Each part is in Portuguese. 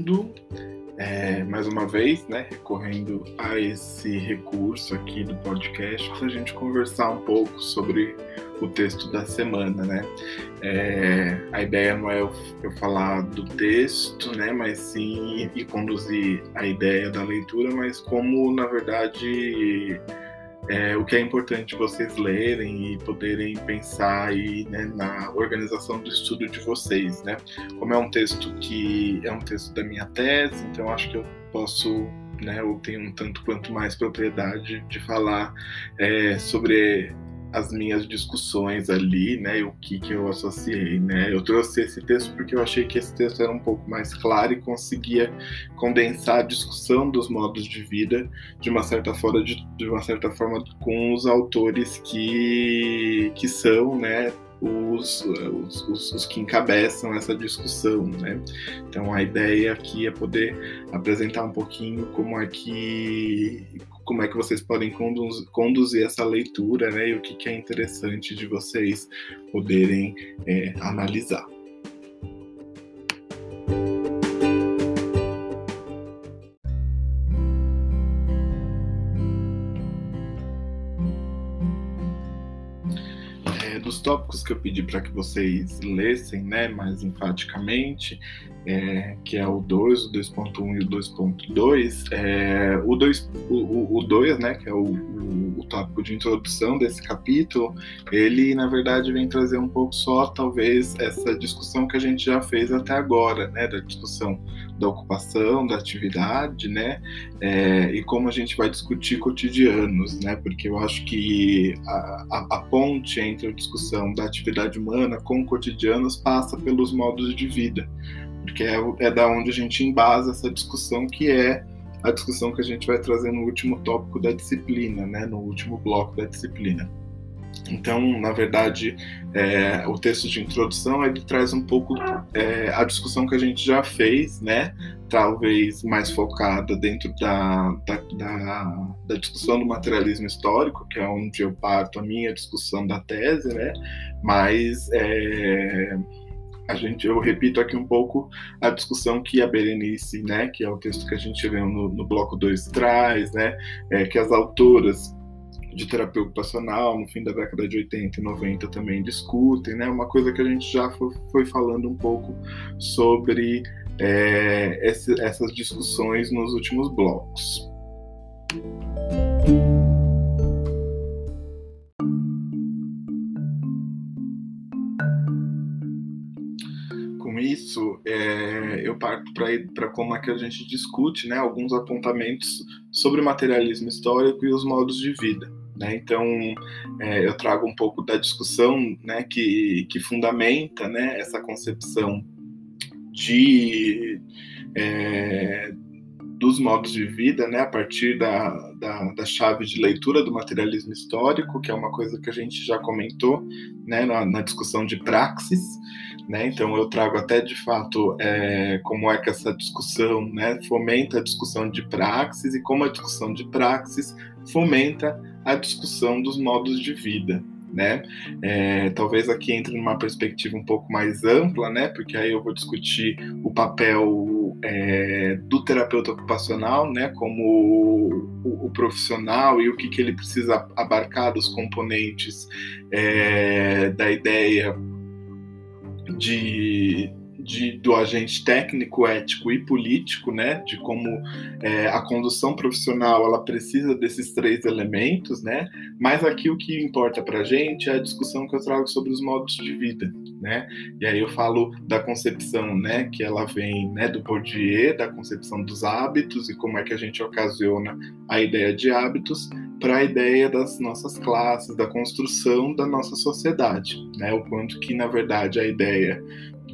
Mundo. É, mais uma vez, né, recorrendo a esse recurso aqui do podcast para a gente conversar um pouco sobre o texto da semana, né? É, a ideia não é eu, eu, falar do texto, né, mas sim e conduzir a ideia da leitura, mas como na verdade é, o que é importante vocês lerem e poderem pensar aí, né, na organização do estudo de vocês, né? Como é um texto que é um texto da minha tese, então acho que eu posso, né, eu tenho um tanto quanto mais propriedade de falar é, sobre as minhas discussões ali, né, e o que, que eu associei, né. Eu trouxe esse texto porque eu achei que esse texto era um pouco mais claro e conseguia condensar a discussão dos modos de vida de uma certa forma, de, de uma certa forma com os autores que, que são, né, os, os, os, os, que encabeçam essa discussão, né? Então a ideia aqui é poder apresentar um pouquinho como é que como é que vocês podem conduzir, conduzir essa leitura, né? E o que, que é interessante de vocês poderem é, analisar. Dos tópicos que eu pedi para que vocês lessem né, mais enfaticamente, é, que é o 2, o 2.1 e o 2.2, é, o 2, o, o 2, né, que é o, o, o, tópico de introdução desse capítulo, ele na verdade vem trazer um pouco só, talvez, essa discussão que a gente já fez até agora, né, da discussão da ocupação, da atividade, né, é, e como a gente vai discutir cotidianos, né, porque eu acho que a, a, a ponte entre a discussão da atividade humana com cotidianos passa pelos modos de vida porque é, é da onde a gente embasa essa discussão que é a discussão que a gente vai trazer no último tópico da disciplina, né, no último bloco da disciplina. Então, na verdade, é, o texto de introdução ele traz um pouco é, a discussão que a gente já fez, né? Talvez mais focada dentro da, da, da, da discussão do materialismo histórico, que é onde eu parto a minha discussão da tese, né? Mas é, a gente, eu repito aqui um pouco a discussão que a Berenice, né, que é o texto que a gente leu no, no bloco 2 traz, né, é, que as autoras de terapia ocupacional no fim da década de 80 e 90 também discutem, né, uma coisa que a gente já foi, foi falando um pouco sobre é, esse, essas discussões nos últimos blocos. É, eu parto para como é que a gente discute né, alguns apontamentos sobre o materialismo histórico e os modos de vida. Né? Então, é, eu trago um pouco da discussão né, que, que fundamenta né, essa concepção de, é, dos modos de vida, né, a partir da, da, da, chave de leitura do materialismo histórico, que é uma coisa que a gente já comentou né, na, na discussão de praxis. Né? Então eu trago até de fato é, como é que essa discussão né, fomenta a discussão de praxis e como a discussão de praxis fomenta a discussão dos modos de vida né? É, talvez aqui entre numa perspectiva um pouco mais ampla, né? Porque aí eu vou discutir o papel é, do terapeuta ocupacional, né? Como o, o, profissional e o que, que ele precisa abarcar dos componentes é, da ideia de de, do agente técnico, ético e político, né, de como é, a condução profissional ela precisa desses três elementos, né, mas aqui o que importa para a gente é a discussão que eu trago sobre os modos de vida, né, e aí eu falo da concepção, né, que ela vem, né, do Bourdieu, da concepção dos hábitos e como é que a gente ocasiona a ideia de hábitos para a ideia das nossas classes, da construção da nossa sociedade, né, o quanto que na verdade a ideia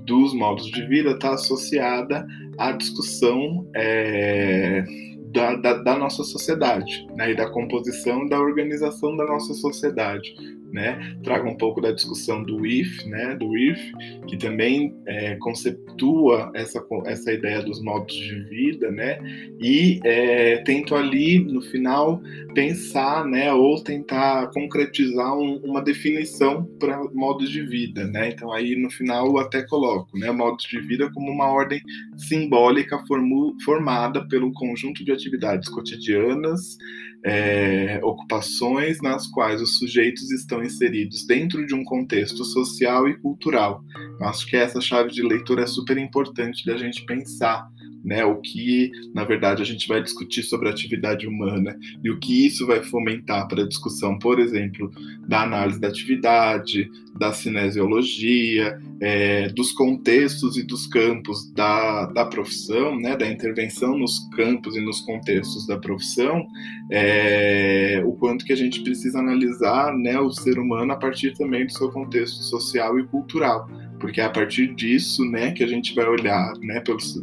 dos modos de vida está associada à discussão é, da, da, da, nossa sociedade, né, e da composição da organização da nossa sociedade, né? Traga um pouco da discussão do if, né? Do if, que também é, conceptua essa, essa ideia dos modos de vida, né? E é, tento ali, no final, pensar, né? Ou tentar concretizar um, uma definição para modos de vida, né? Então aí no final eu até coloco, né? Modos de vida como uma ordem simbólica formu, formada pelo conjunto de atividades cotidianas, é, ocupações nas quais os sujeitos estão inseridos dentro de um contexto social e cultural. Eu acho que essa chave de leitura é super importante da gente pensar né? O que, na verdade, a gente vai discutir sobre a atividade humana e o que isso vai fomentar para a discussão, por exemplo, da análise da atividade, da cinesiologia, é, dos contextos e dos campos da, da profissão, né? Da intervenção nos campos e nos contextos da profissão, é, o quanto que a gente precisa analisar, né? O ser humano a partir também do seu contexto social e cultural porque é a partir disso, né, que a gente vai olhar, né,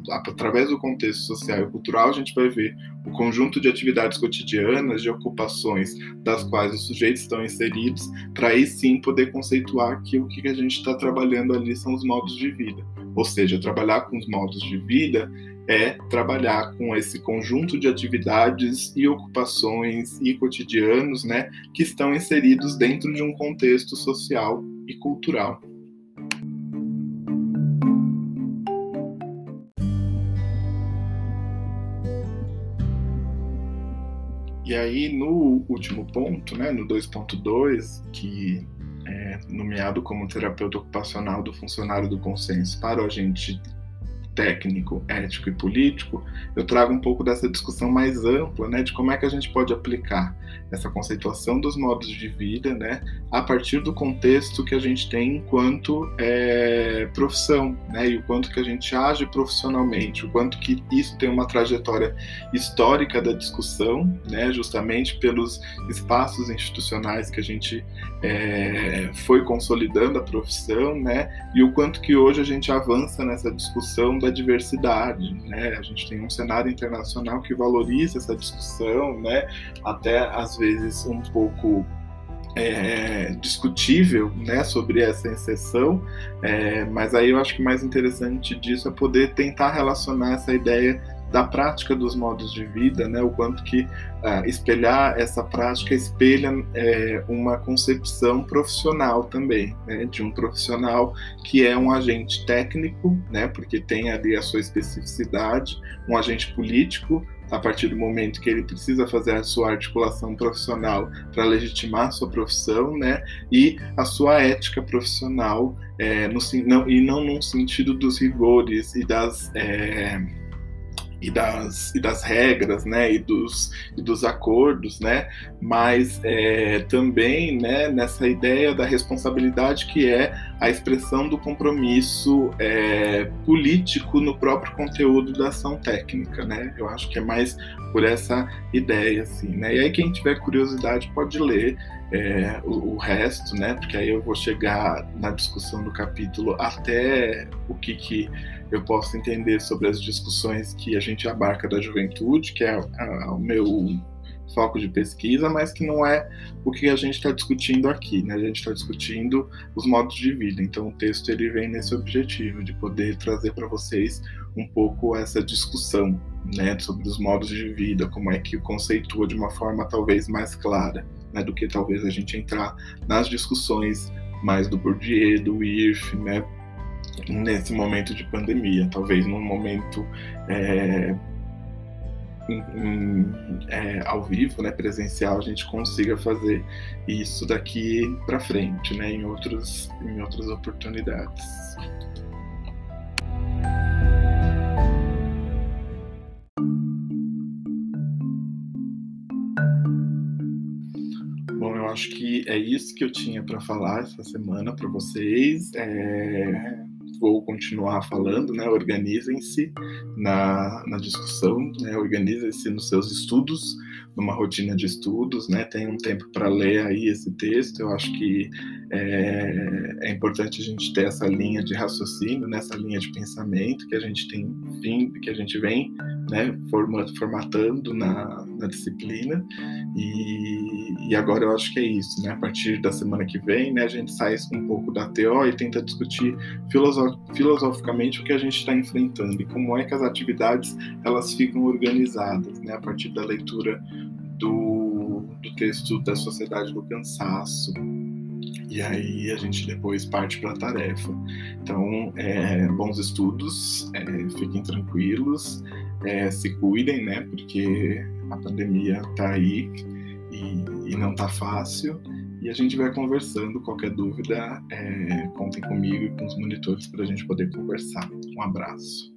através do contexto social e cultural, a gente vai ver o conjunto de atividades cotidianas, de ocupações das quais os sujeitos estão inseridos, para aí sim poder conceituar que o que a gente está trabalhando ali são os modos de vida. Ou seja, trabalhar com os modos de vida é trabalhar com esse conjunto de atividades e ocupações e cotidianos, né, que estão inseridos dentro de um contexto social e cultural. E aí, no último ponto, né, no 2.2, que é nomeado como terapeuta ocupacional do funcionário do consenso para o agente técnico, ético e político, eu trago um pouco dessa discussão mais ampla, né, de como é que a gente pode aplicar essa conceituação dos modos de vida, né, a partir do contexto que a gente tem enquanto é, profissão, né, e o quanto que a gente age profissionalmente, o quanto que isso tem uma trajetória histórica da discussão, né, justamente pelos espaços institucionais que a gente é, foi consolidando a profissão, né, e o quanto que hoje a gente avança nessa discussão da diversidade, né? A gente tem um cenário internacional que valoriza essa discussão, né? Até às vezes um pouco é, discutível né, sobre essa exceção, é, mas aí eu acho que mais interessante disso é poder tentar relacionar essa ideia da prática dos modos de vida, né, o quanto que uh, espelhar essa prática espelha é, uma concepção profissional também, né, de um profissional que é um agente técnico, né, porque tem ali a sua especificidade, um agente político a partir do momento que ele precisa fazer a sua articulação profissional para legitimar a sua profissão, né? E a sua ética profissional, é, no, não, e não num sentido dos rigores e das. É, e das, e das regras, né, e dos, e dos acordos, né, mas é, também, né, nessa ideia da responsabilidade que é a expressão do compromisso é, político no próprio conteúdo da ação técnica, né, eu acho que é mais por essa ideia, assim, né, e aí quem tiver curiosidade pode ler é, o, o, resto, né, porque aí eu vou chegar na discussão do capítulo até o que que eu posso entender sobre as discussões que a gente abarca da juventude, que é, é o meu foco de pesquisa, mas que não é o que a gente está discutindo aqui, né? A gente está discutindo os modos de vida. Então, o texto ele vem nesse objetivo de poder trazer para vocês um pouco essa discussão, né, sobre os modos de vida, como é que conceitua de uma forma talvez mais clara, né, do que talvez a gente entrar nas discussões mais do Bourdieu, do IRF, né, nesse momento de pandemia, talvez num momento é, em, é, ao vivo, né, presencial, a gente consiga fazer isso daqui para frente, né, em, outros, em outras oportunidades. Acho que é isso que eu tinha para falar essa semana para vocês. É vou continuar falando, né? Organizem-se na, na discussão, né? Organizem-se nos seus estudos, numa rotina de estudos, né? Tem um tempo para ler aí esse texto. Eu acho que é, é, importante a gente ter essa linha de raciocínio, nessa né? linha de pensamento que a gente tem, que a gente vem né, formatando na, na disciplina e, e, agora eu acho que é isso, né? A partir da semana que vem, né, a gente sai um pouco da TO e tenta discutir filosof, filosoficamente o que a gente está enfrentando e como é que as atividades elas ficam organizadas, né? A partir da leitura do, do texto da Sociedade do Cansaço, e aí a gente depois parte para a tarefa. Então, é, bons estudos, é, fiquem tranquilos, é, se cuidem, né? Porque a pandemia está aí e, e não está fácil. E a gente vai conversando. Qualquer dúvida, é, contem comigo e com os monitores para a gente poder conversar. Um abraço.